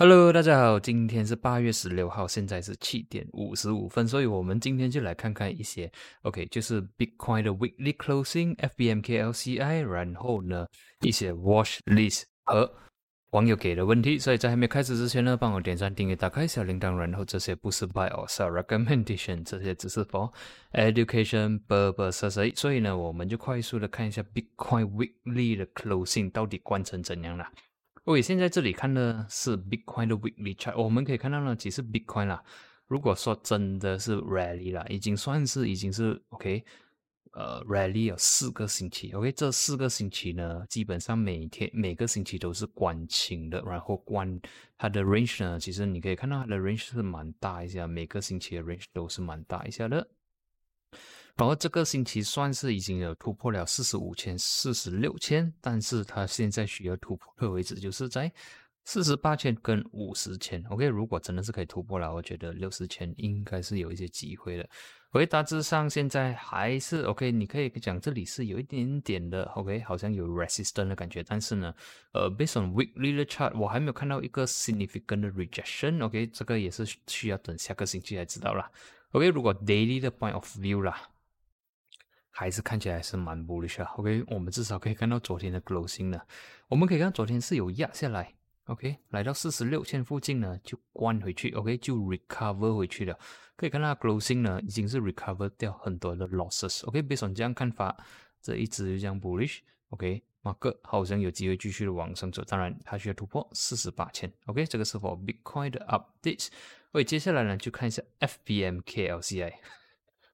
Hello，大家好，今天是八月十六号，现在是七点五十五分，所以我们今天就来看看一些，OK，就是 Bitcoin 的 Weekly Closing，FBMK LCI，然后呢一些 Watch List 和网友给的问题。所以在还没开始之前呢，帮我点赞、订阅、打开小铃铛，然后这些不是 Buy or Sell Recommendation，这些只是 for Education purposes。所以呢，我们就快速的看一下 Bitcoin Weekly 的 Closing 到底关成怎样了。OK，现在这里看的是 Bitcoin 的 Weekly Chart，我们可以看到呢，其实 Bitcoin 啦，如果说真的是 Rally 啦，已经算是已经是 OK，呃，Rally 有四个星期，OK，这四个星期呢，基本上每天每个星期都是关清的，然后关它的 Range 呢，其实你可以看到它的 Range 是蛮大一下，每个星期的 Range 都是蛮大一下的。然后这个星期算是已经有突破了四十五千、四十六千，但是它现在需要突破的位置就是在四十八千跟五十千。OK，如果真的是可以突破了，我觉得六十千应该是有一些机会的。OK，大致上现在还是 OK，你可以讲这里是有一点点的 OK，好像有 resistance 的感觉，但是呢，呃，based on weekly chart，我还没有看到一个 significant 的 rejection。OK，这个也是需要等下个星期才知道啦。OK，如果 daily 的 point of view 啦。还是看起来是蛮 bullish 啊。OK，我们至少可以看到昨天的 closing 呢。我们可以看到昨天是有压下来，OK，来到四十六千附近呢就关回去，OK，就 recover 回去了。可以看到 closing 呢已经是 recover 掉很多的 losses。OK，based on 这样看法，这一只就这样 bullish。OK，马克好像有机会继续的往上走，当然它需要突破四十八千。OK，这个是否 Bitcoin 的 updates。OK，接下来呢就看一下 FBMKLCI。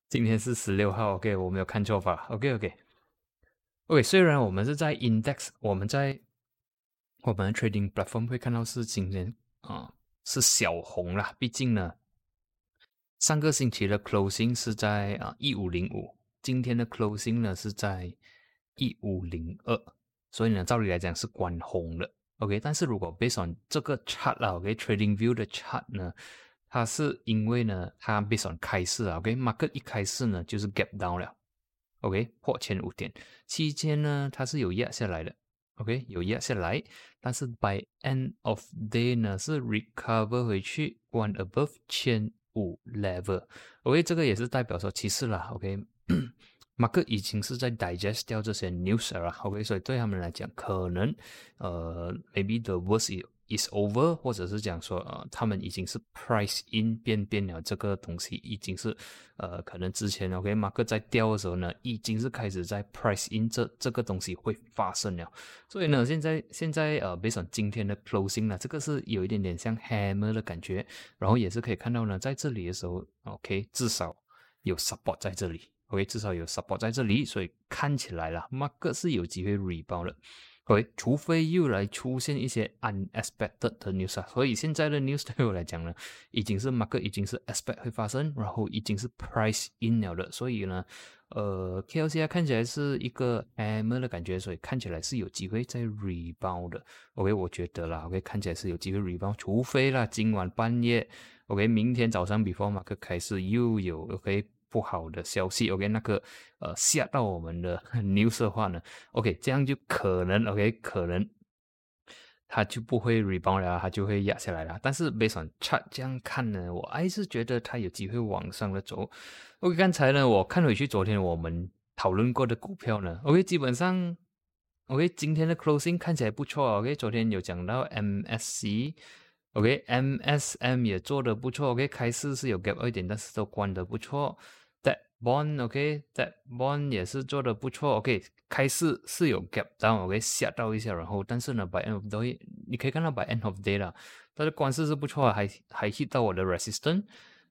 今天是十六号，OK，我没有看错吧？OK，OK，OK。虽然我们是在 Index，我们在我们 Trading Platform 会看到是今天啊是小红啦，毕竟呢上个星期的 Closing 是在啊一五零五，今天的 Closing 呢是在一五零二，所以呢照理来讲是关红的，OK。但是如果 Based on 这个 Chart 啦，OK，Trading View 的 Chart 呢？它是因为呢，它 based on 开市啊，OK，market 一开市呢就是 gap down 了，OK，破前五点期间呢，它是有压下来的，OK，有压下来，但是 by end of day 呢是 recover 回去，one above 千五 level，OK，这个也是代表说其实啦，OK，market 已经是在 digest 掉这些 news 了，OK，所以对他们来讲，可能呃，maybe the worst is is over，或者是讲说，呃，他们已经是 price in 变变了，这个东西已经是，呃，可能之前 OK 马克在掉的时候呢，已经是开始在 price in 这这个东西会发生了。所以呢，现在现在呃，based on 今天的 closing 呢，这个是有一点点像 hammer 的感觉，然后也是可以看到呢，在这里的时候，OK，至少有 support 在这里，OK，至少有 support 在这里，所以看起来了，马克是有机会 rebound 了。OK，除非又来出现一些 unexpected 的 news 啊，所以现在的 news 对我来讲呢，已经是 market 已经是 expect 会发生，然后已经是 price in 了的，所以呢，呃，KLCI 看起来是一个 M 的感觉，所以看起来是有机会再 rebound 的。OK，我觉得啦，OK，看起来是有机会 rebound，除非啦，今晚半夜，OK，明天早上 before mark 开始又有 OK。不好的消息，OK，那个呃吓到我们的 news 的话呢，OK，这样就可能 OK，可能它就不会 rebound 了，它就会压下来了。但是 based chart 这样看呢，我还是觉得它有机会往上的走。OK，刚才呢我看回去昨天我们讨论过的股票呢，OK，基本上 OK，今天的 closing 看起来不错，OK，昨天有讲到 MSC。OK，MSM 也做的不错。OK，开市是有 gap 一点，但是都关的不错。bond，OK，That bond 也是做的不错。OK，开市是有 gap down。OK，吓到一下，然后但是呢，by end of day，你可以看到 by end of day 啦，它的关市是不错，还还 hit 到我的 resistance。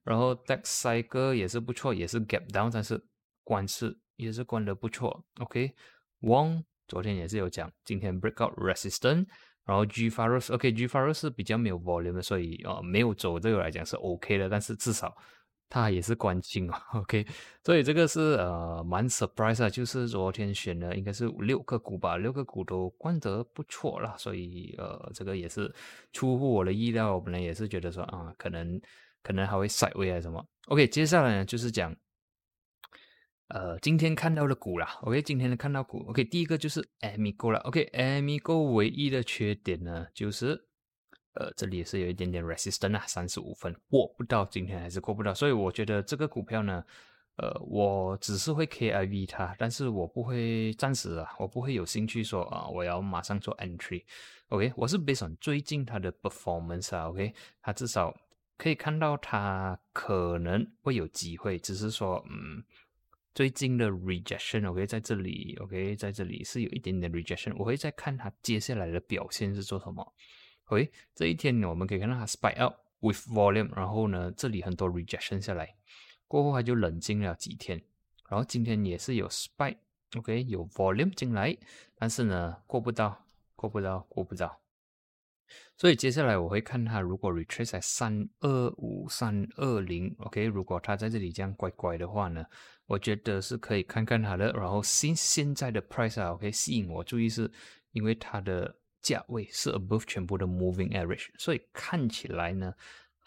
然后 Dex cycle 也是不错，也是 gap down，但是关市也是关的不错。OK，Wong 昨天也是有讲，今天 break out resistance。然后 G f a r o s o k g f a r o s 是比较没有 volume 的，所以呃没有走对我来讲是 OK 的，但是至少它也是关清啊，OK，所以这个是呃蛮 surprise 啊，就是昨天选的应该是六个股吧，六个股都关得不错啦，所以呃这个也是出乎我的意料，我本来也是觉得说啊可能可能还会 side way 还是什么，OK，接下来呢就是讲。呃，今天看到的股啦，OK，今天的看到股，OK，第一个就是 Amigo 了，OK，Amigo 唯一的缺点呢，就是呃，这里也是有一点点 resistance 啊，三十五分过不到，今天还是过不到，所以我觉得这个股票呢，呃，我只是会 KIV 它，但是我不会暂时啊，我不会有兴趣说啊，我要马上做 entry，OK，我是 based on 最近它的 performance 啊，OK，它至少可以看到它可能会有机会，只是说嗯。最近的 rejection，OK，在这里，OK，在这里是有一点点 rejection。我会再看它接下来的表现是做什么。喂这一天我们可以看到它 spike up with volume，然后呢，这里很多 rejection 下来，过后它就冷静了几天，然后今天也是有 spike，OK，有 volume 进来，但是呢，过不到，过不到，过不到。所以接下来我会看它，如果 retrace 在三二五三二零，OK，如果它在这里这样乖乖的话呢，我觉得是可以看看它的。然后现现在的 price 啊，OK，吸引我注意是因为它的价位是 above 全部的 moving average，所以看起来呢。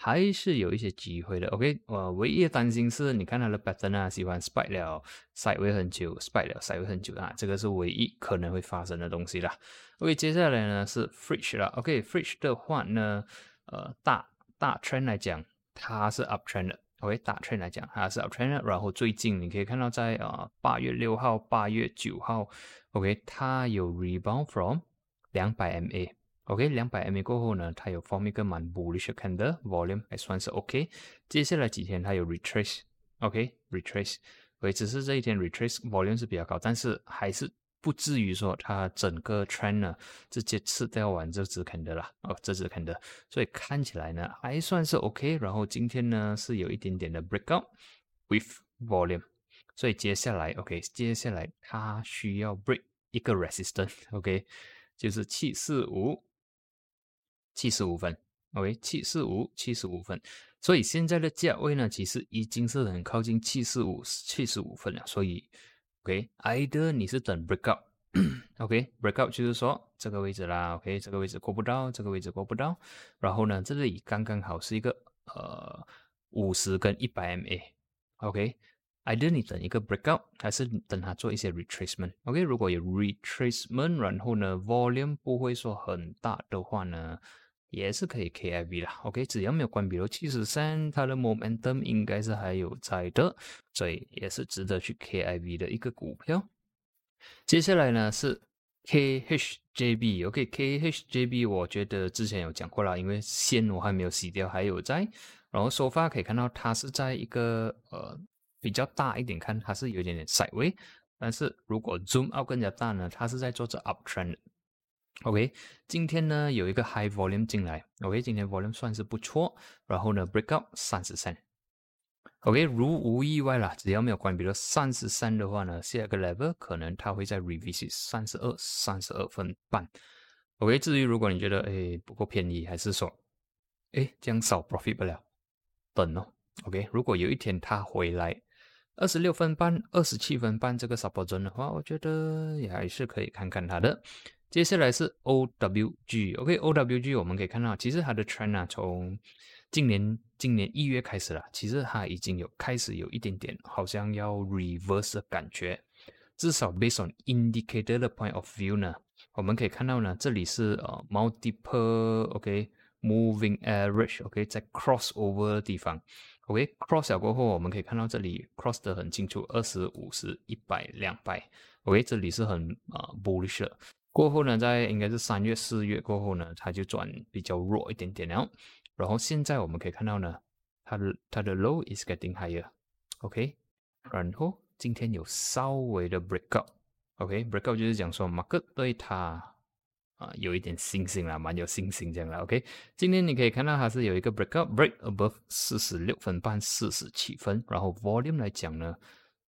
还是有一些机会的，OK，我唯一的担心是，你看它的 pattern 啊，喜欢 spike 了，side 位很久，spike 了，side 位很久啊，这个是唯一可能会发生的东西啦。OK，接下来呢是 fridge 啦，OK，fridge 的话呢，呃，大大 trend 来讲，它是 up trend 的，OK，大 trend 来讲它是 up trend，然后最近你可以看到在啊八月六号、八月九号，OK，它有 rebound from 两百 MA。OK，两百 MA 过后呢，它有 form 一个蛮 bullish cnder volume 还算是 OK。接下来几天它有 retrace，OK，retrace，OK，只是这一天 retrace volume 是比较高，但是还是不至于说它整个 trend 呢直接吃掉完这只看的啦，哦，这只看的，所以看起来呢还算是 OK。然后今天呢是有一点点的 breakout with volume，所以接下来 OK，接下来它需要 break 一个 resistance，OK，就是七四五。七十五分，OK，七四五，七十五分，所以现在的价位呢，其实已经是很靠近七四五，七十五分了。所以，OK，either 你是等 breakout，OK，breakout 就是说这个位置啦，OK，这个位置过不到，这个位置过不到，然后呢，这里刚刚好是一个呃五十跟一百 MA，OK MA，OK，either 你等一个 breakout，还是等它做一些 retracement，OK，如果有 retracement，然后呢，volume 不会说很大的话呢。也是可以 KIV 啦，OK，只要没有关闭到七十三，它的 momentum 应该是还有在的，所以也是值得去 KIV 的一个股票。接下来呢是 KHJB，OK，KHJB 我觉得之前有讲过了，因为线我还没有洗掉，还有在，然后收发可以看到它是在一个呃比较大一点，看它是有一点点 side way，但是如果 zoom out 更加大呢，它是在做着 uptrend。OK，今天呢有一个 high volume 进来，OK，今天 volume 算是不错，然后呢 break out 三十三，OK，如无意外啦，只要没有关闭了三十三的话呢，下一个 level 可能它会在 revisit 三十二、三十二分半，OK，至于如果你觉得哎不够便宜，还是说哎这样少 profit 不了，等哦，OK，如果有一天它回来二十六分半、二十七分半这个 support zone 的话，我觉得也还是可以看看它的。接下来是 OWG，OK，OWG 我们可以看到，其实它的 trend 啊，从今年今年一月开始了，其实它已经有开始有一点点好像要 reverse 的感觉，至少 based on indicator 的 point of view 呢，我们可以看到呢，这里是呃 multiple OK moving average，OK 在 cross over 的地方，OK cross 了过后，我们可以看到这里 cross 的很清楚，二十五十、一百、两百，OK 这里是很啊 bullish 的。过后呢，在应该是三月、四月过后呢，它就转比较弱一点点了。然后现在我们可以看到呢，它的它的 low is getting higher，OK。然后今天有稍微的 breakout，OK，breakout 就是讲说 market 对它啊有一点信心啦，蛮有信心这样了，OK。今天你可以看到它是有一个 break up break above 四十六分半、四十七分，然后 volume 来讲呢，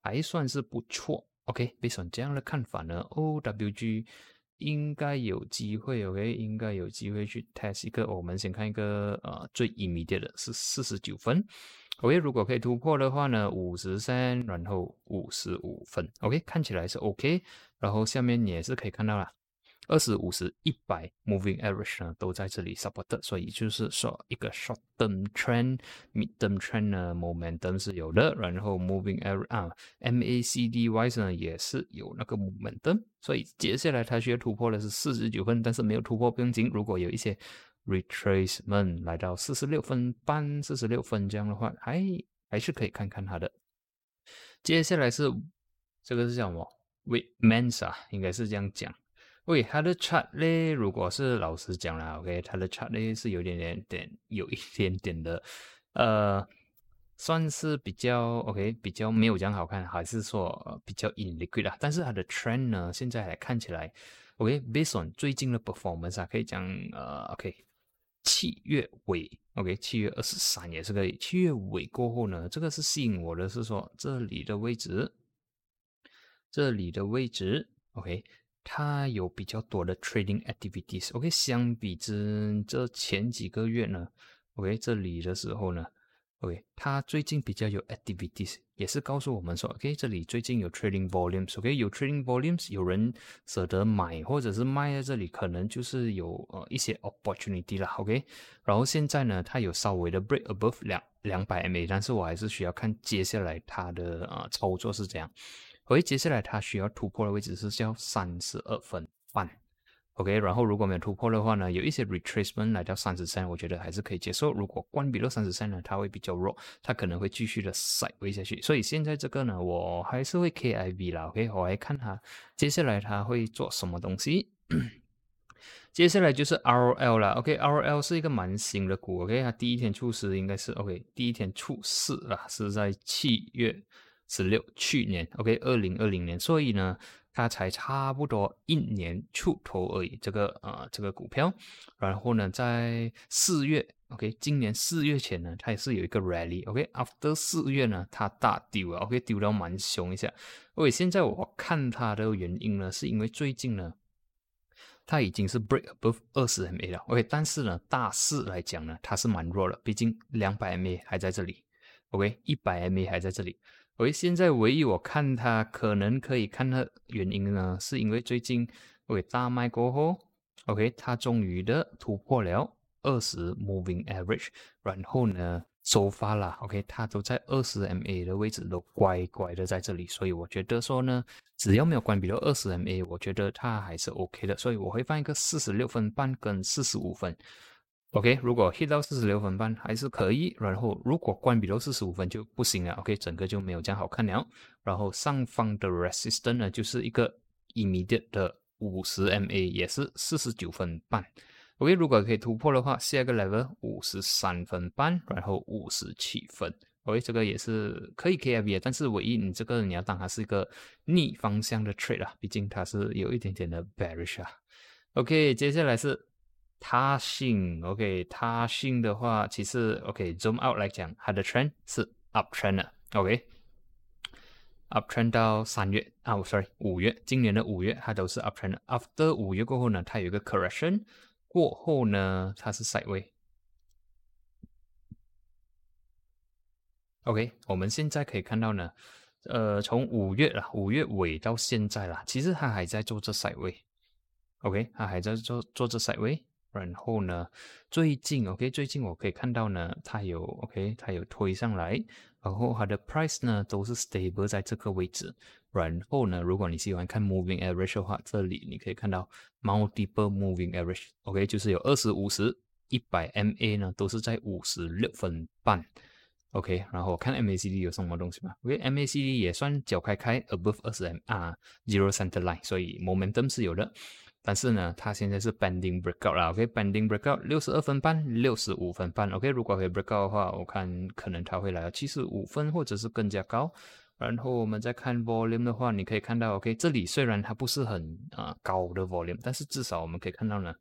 还算是不错，OK。based on 这样的看法呢，OWG。应该有机会，OK，应该有机会去 test 一个。我们先看一个，呃，最 immediate 的是四十九分，OK，如果可以突破的话呢，五十三，然后五十五分，OK，看起来是 OK，然后下面也是可以看到了。二十五十一百 moving average 呢都在这里 support，所以就是说一个 short term trend，mid term trend 呢 momentum 是有的，然后 moving average 啊 MACD wise 呢也是有那个 momentum，所以接下来它需要突破的是四十九分，但是没有突破不用紧，如果有一些 retracement 来到四十六分半、四十六分这样的话，还还是可以看看它的。接下来是这个是叫什么 w e m a n s 啊，应该是这样讲。喂，它的 chart 呢？如果是老实讲啦，OK，它的 chart 呢是有点点点，有一点点的，呃，算是比较 OK，比较没有讲好看，还是说比较 in liquid 啦？但是它的 trend 呢，现在来看起来，OK，based on 最近的 performance 啊，可以讲呃，OK，七月尾，OK，七月二十三也是可以。七月尾过后呢，这个是吸引我的是说这里的位置，这里的位置，OK。它有比较多的 trading activities，OK，相比之这前几个月呢，OK，这里的时候呢，OK，它最近比较有 activities，也是告诉我们说，OK，这里最近有 trading volumes，OK，有 trading volumes，有人舍得买或者是卖在这里，可能就是有呃一些 opportunity 了，OK，然后现在呢，它有稍微的 break above 两两百 MA，但是我还是需要看接下来它的呃操作是怎样。OK，接下来它需要突破的位置是叫三十二分半，OK，然后如果没有突破的话呢，有一些 retracement 来到三十三，我觉得还是可以接受。如果关闭到三十三呢，它会比较弱，它可能会继续的 side 下去。所以现在这个呢，我还是会 KIV 啦，OK，我来看它接下来它会做什么东西。接下来就是 ROL 了，OK，ROL 是一个蛮新的股，OK，它第一天出市应该是 OK，第一天出市啦，是在七月。十六，去年，OK，二零二零年，所以呢，它才差不多一年出头而已。这个呃，这个股票，然后呢，在四月，OK，今年四月前呢，它也是有一个 rally，OK，after 四月呢，它大丢了，OK，丢到蛮凶一下。OK，现在我看它的原因呢，是因为最近呢，它已经是 break above 二十 MA 了，OK，但是呢，大势来讲呢，它是蛮弱了，毕竟两百 MA 还在这里，OK，一百 MA 还在这里。所以，现在唯一我看它可能可以看的原因呢，是因为最近喂大卖过后，OK，它终于的突破了二十 moving average，然后呢收发了，OK，它都在二十 MA 的位置都乖乖的在这里，所以我觉得说呢，只要没有关闭到二十 MA，我觉得它还是 OK 的，所以我会放一个四十六分半跟四十五分。OK，如果 hit 到四十六分半还是可以，然后如果关闭到四十五分就不行了。OK，整个就没有这样好看了。然后上方的 resistance 呢，就是一个 immediate 的五十 MA，也是四十九分半。OK，如果可以突破的话，下一个 level 五十三分半，然后五十七分。OK，这个也是可以 KIV 的，但是唯一你这个你要当它是一个逆方向的 trade 啊，毕竟它是有一点点的 bearish 啊。OK，接下来是。他性，OK，他性的话，其实 OK，zoom out 来讲，它的 trend 是 up trend 的，OK，up trend 到三月啊，sorry，五月，今年的五月它都是 up trend。After 五月过后呢，它有一个 correction，过后呢，它是 sideway。OK，我们现在可以看到呢，呃，从五月了，五月尾到现在了，其实它还在做这 sideway，OK，它还在做做这 sideway。然后呢，最近 OK，最近我可以看到呢，它有 OK，它有推上来，然后它的 price 呢都是 stable 在这个位置。然后呢，如果你喜欢看 moving average 的话，这里你可以看到 multiple moving average，OK，就是有二十五十、一百 MA 呢都是在五十六分半，OK。然后我看 MACD 有什么东西吗？OK，MACD 也算脚开开 above 二十 M 啊，zero center line，所以 momentum 是有的。但是呢，它现在是 bending breakout 啦，OK，bending breakout 六十二分半、六十五分半，OK，如果可以 breakout 的话，我看可能它会来到七十五分或者是更加高。然后我们再看 volume 的话，你可以看到，OK，这里虽然它不是很啊高的 volume，但是至少我们可以看到呢，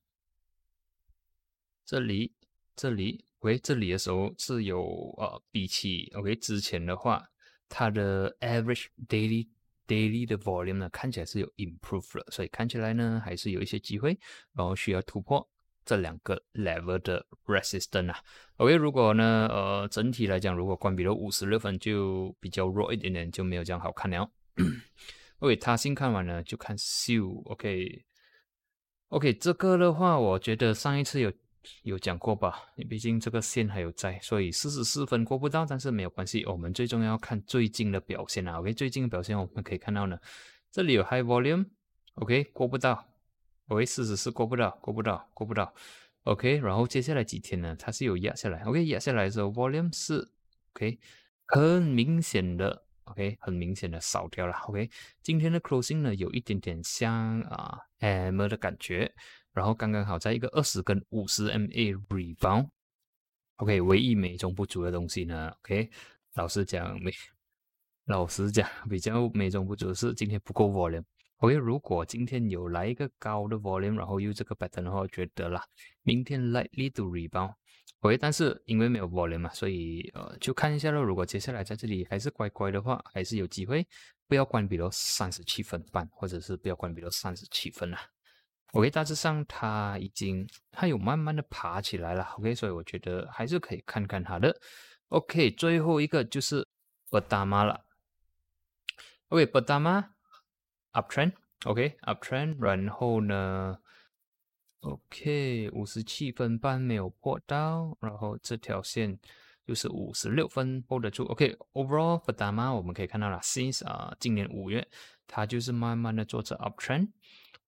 这里、这里喂这里的时候是有呃，比起 OK 之前的话，它的 average daily daily 的 volume 呢，看起来是有 improve 了，所以看起来呢还是有一些机会，然后需要突破这两个 level 的 resistance 啊。OK，如果呢，呃，整体来讲，如果关闭了五十六分，就比较弱一点点，就没有这样好看了。OK，他先看完了，就看秀。OK，OK，这个的话，我觉得上一次有。有讲过吧？你毕竟这个线还有在，所以四十四分过不到，但是没有关系。我们最重要看最近的表现啊。OK，最近的表现我们可以看到呢，这里有 high volume，OK 过不到，OK 四十四过不到，过不到，过不到。OK，然后接下来几天呢，它是有压下来，OK，压下来的时候 volume 是 OK，很明显的 OK，很明显的少掉了，OK，今天的 closing 呢有一点点像啊 M 的感觉，然后刚刚好在一个二十跟五十 MA rebound，OK，唯一美中不足的东西呢，OK，老实讲没。老实讲，比较美中不足是今天不够 volume。OK，如果今天有来一个高的 volume，然后又这个 pattern 的话，我觉得啦，明天 likely to rebound。OK，但是因为没有 volume 嘛，所以呃，就看一下咯。如果接下来在这里还是乖乖的话，还是有机会，不要关闭到三十七分半，或者是不要关闭到三十七分啦。OK，大致上它已经它有慢慢的爬起来了。OK，所以我觉得还是可以看看它的。OK，最后一个就是我大妈了。OK，不大吗？Uptrend，OK，Uptrend，然后呢？OK，五十七分半没有破到，然后这条线就是五十六分 hold 得住。OK，Overall 不大吗？我们可以看到了，Since 啊，今年五月它就是慢慢的做着 Uptrend。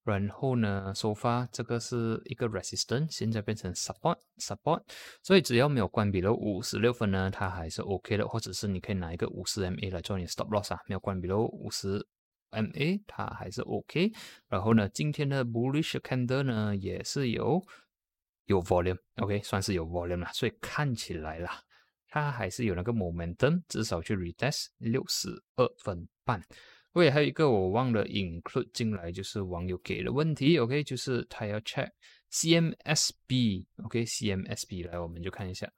然后呢，首发这个是一个 resistance，现在变成 support，support，所以只要没有关闭了五十六分呢，它还是 OK 的，或者是你可以拿一个五十 MA 来做你 stop loss 啊，没有关闭了五十 MA，它还是 OK。然后呢，今天的 bullish candle 呢也是有有 volume，OK，算是有 volume 了，所以看起来啦，它还是有那个 momentum，至少去 retest 六十二分半。喂，还有一个我忘了 include 进来，就是网友给的问题，OK，就是他要 check CMSB，OK，CMSB 来，我们就看一下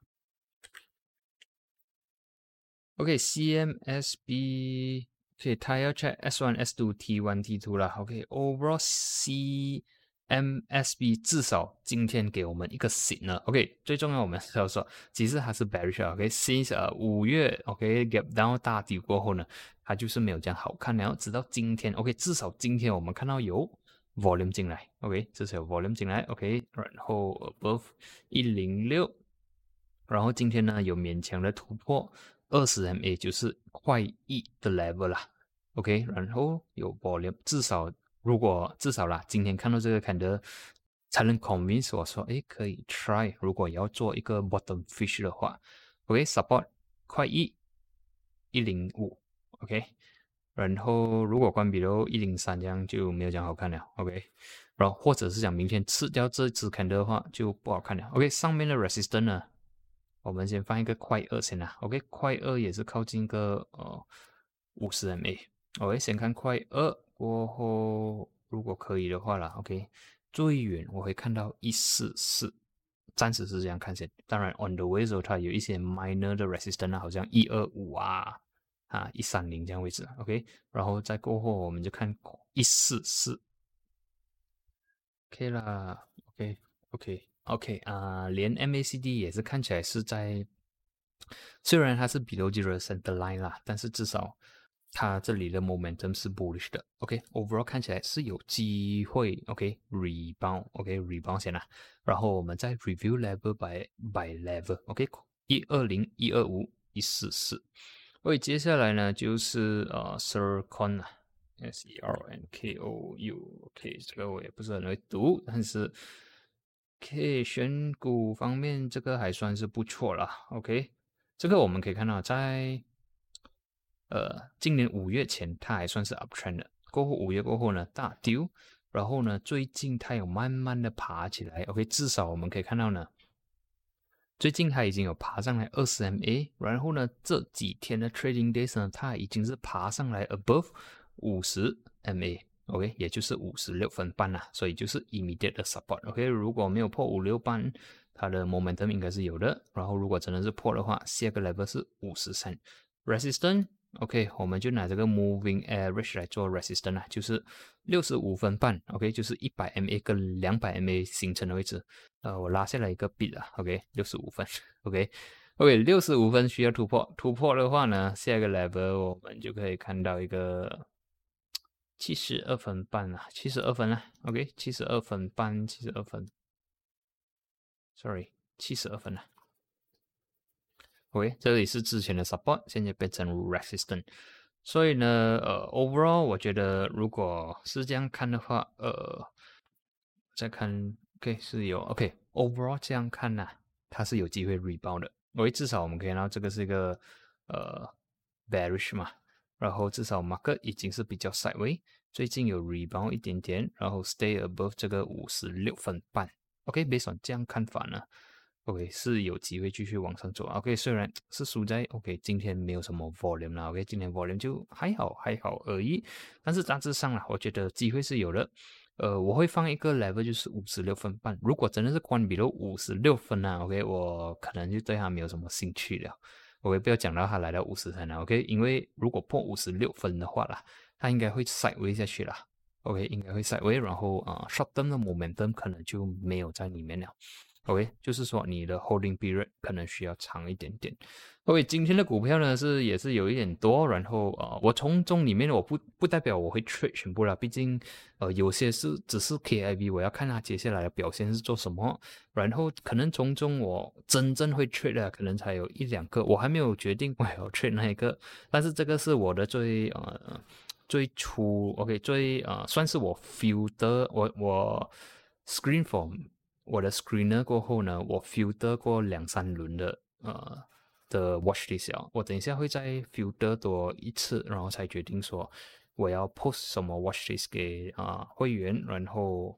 ，OK，CMSB，OK，他要 check S1、S2、T1、T2 啦，OK，overall C。MSB 至少今天给我们一个 signal，OK，最重要我们是要说，其实它是 bearish，OK，since 呃五月，OK gap down 大底过后呢，它就是没有这样好看，然后直到今天，OK，至少今天我们看到有 volume 进来，OK，至少有 volume 进来，OK，然后 above 一零六，然后今天呢有勉强的突破二十 MA，就是快一的 level 啦，OK，然后有 volume，至少。如果至少啦，今天看到这个坎德，才能 convince 我说，哎，可以 try。如果要做一个 bottom fish 的话，OK，support 快一一零五，OK，然后如果关闭了一零三，这样就没有这样好看了，OK，然后或者是讲明天吃掉这只坎德的话，就不好看了，OK，上面的 resistance 呢，我们先放一个快二先啦，OK，快二也是靠近个呃五十 MA，OK，先看快二。过后，如果可以的话啦 o k 最远我会看到一四四，暂时是这样看先。当然，on the way 时候它有一些 minor 的 resistance，好像一二五啊，啊一三零这样位置，OK。然后再过后，我们就看一四四，OK 啦，OK，OK，OK 啊，连 MACD 也是看起来是在，虽然它是 below zero center line 啦，但是至少。它这里的 momentum 是 bullish 的，OK，overall 看起来是有机会，OK，rebound，OK，rebound 先啦，然后我们再 review level by by level，OK，一二零、一二五、一四四，所以接下来呢就是呃 Sercon，S E R N K O U，OK，这个我也不是很会读，但是 K 选股方面这个还算是不错啦，OK，这个我们可以看到在。呃，今年五月前它还算是 uptrend 的，过后五月过后呢大丢，然后呢最近它有慢慢的爬起来，OK，至少我们可以看到呢，最近它已经有爬上来二十 MA，然后呢这几天的 trading days 呢它已经是爬上来 above 五十 MA，OK，也就是五十六分半啦，所以就是 immediate support，OK，如果没有破五六半，它的 momentum 应该是有的，然后如果真的是破的话，下个 level 是五十三 resistance。OK，我们就拿这个 moving average 来做 resistance 啊，就是六十五分半，OK，就是一百 MA 跟两百 MA 形成的位置。呃，我拉下来一个 bit 啊，OK，六十五分，OK，OK，六十五分需要突破，突破的话呢，下一个 level 我们就可以看到一个七十二分半啊，七十二分啊，OK，七十二分半，七十二分，Sorry，七十二分了。OK，这里是之前的 support，现在变成 resistant，所以呢，呃，overall 我觉得如果是这样看的话，呃，再看 OK 是有 OK，overall 这样看呢，它是有机会 rebound 的。因为至少我们可以看到这个是一个呃 bearish 嘛，然后至少 market 已经是比较 sideway，最近有 rebound 一点点，然后 stay above 这个五十六分半。OK，based on 这样看法呢，OK 是有机会继续往上走。OK，虽然是输在 OK 今天没有什么 volume 啦，OK 今天 volume 就还好还好而已，但是大致上啦，我觉得机会是有的。呃，我会放一个 level，就是五十六分半。如果真的是关闭了五十六分啊，OK，我可能就对它没有什么兴趣了。OK，不要讲到它来到五十分了，OK，因为如果破五十六分的话啦，它应该会 side 下去啦。OK，应该会 side 然后啊，short term 的 momentum 可能就没有在里面了。OK，就是说你的 holding period 可能需要长一点点。OK，今天的股票呢是也是有一点多，然后啊，我从中里面我不不代表我会 trade 全部了，毕竟呃有些是只是 KIV，我要看它接下来的表现是做什么，然后可能从中我真正会 trade 的可能才有一两个，我还没有决定我要 trade 那一个，但是这个是我的最呃最初 OK 最呃算是我 feel 的，我我 screen from 我的 screener 过后呢，我 filter 过两三轮的呃。的 watch list 啊，我等一下会再 filter 多一次，然后才决定说我要 post 什么 watch list 给啊会员，然后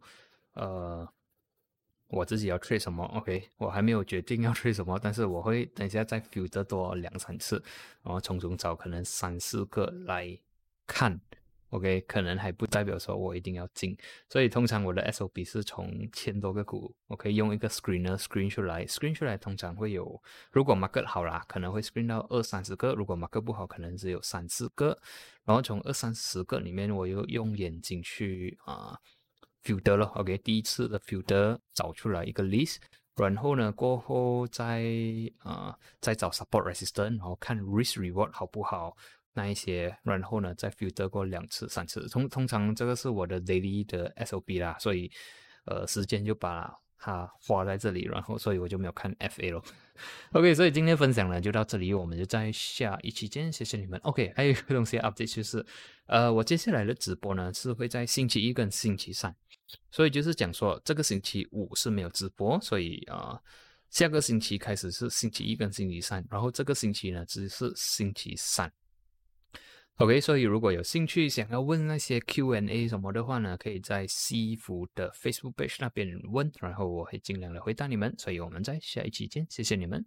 呃我自己要 trade 什么，OK，我还没有决定要 trade 什么，但是我会等一下再 filter 多两三次，然后从中找可能三四个来看。OK，可能还不代表说我一定要进，所以通常我的 SOP 是从千多个股，OK，用一个 screener screen 出来，screen 出来通常会有，如果 market 好啦，可能会 screen 到二三十个；如果 market 不好，可能只有三四个。然后从二三十个里面，我又用眼睛去啊 filter 了，OK，第一次的 filter 找出来一个 list，然后呢过后再啊再找 support resistance，然后看 risk reward 好不好。那一些，然后呢，再 filter 过两次、三次，通通常这个是我的 daily 的 SOP 啦，所以，呃，时间就把它花在这里，然后，所以我就没有看 FA 了。OK，所以今天分享呢就到这里，我们就在下一期见，谢谢你们。OK，还有一个东西 update 就是，呃，我接下来的直播呢是会在星期一跟星期三，所以就是讲说这个星期五是没有直播，所以啊，下个星期开始是星期一跟星期三，然后这个星期呢只是星期三。OK，所以如果有兴趣想要问那些 Q&A 什么的话呢，可以在西服的 Facebook page 那边问，然后我会尽量的回答你们。所以我们在下一期见，谢谢你们。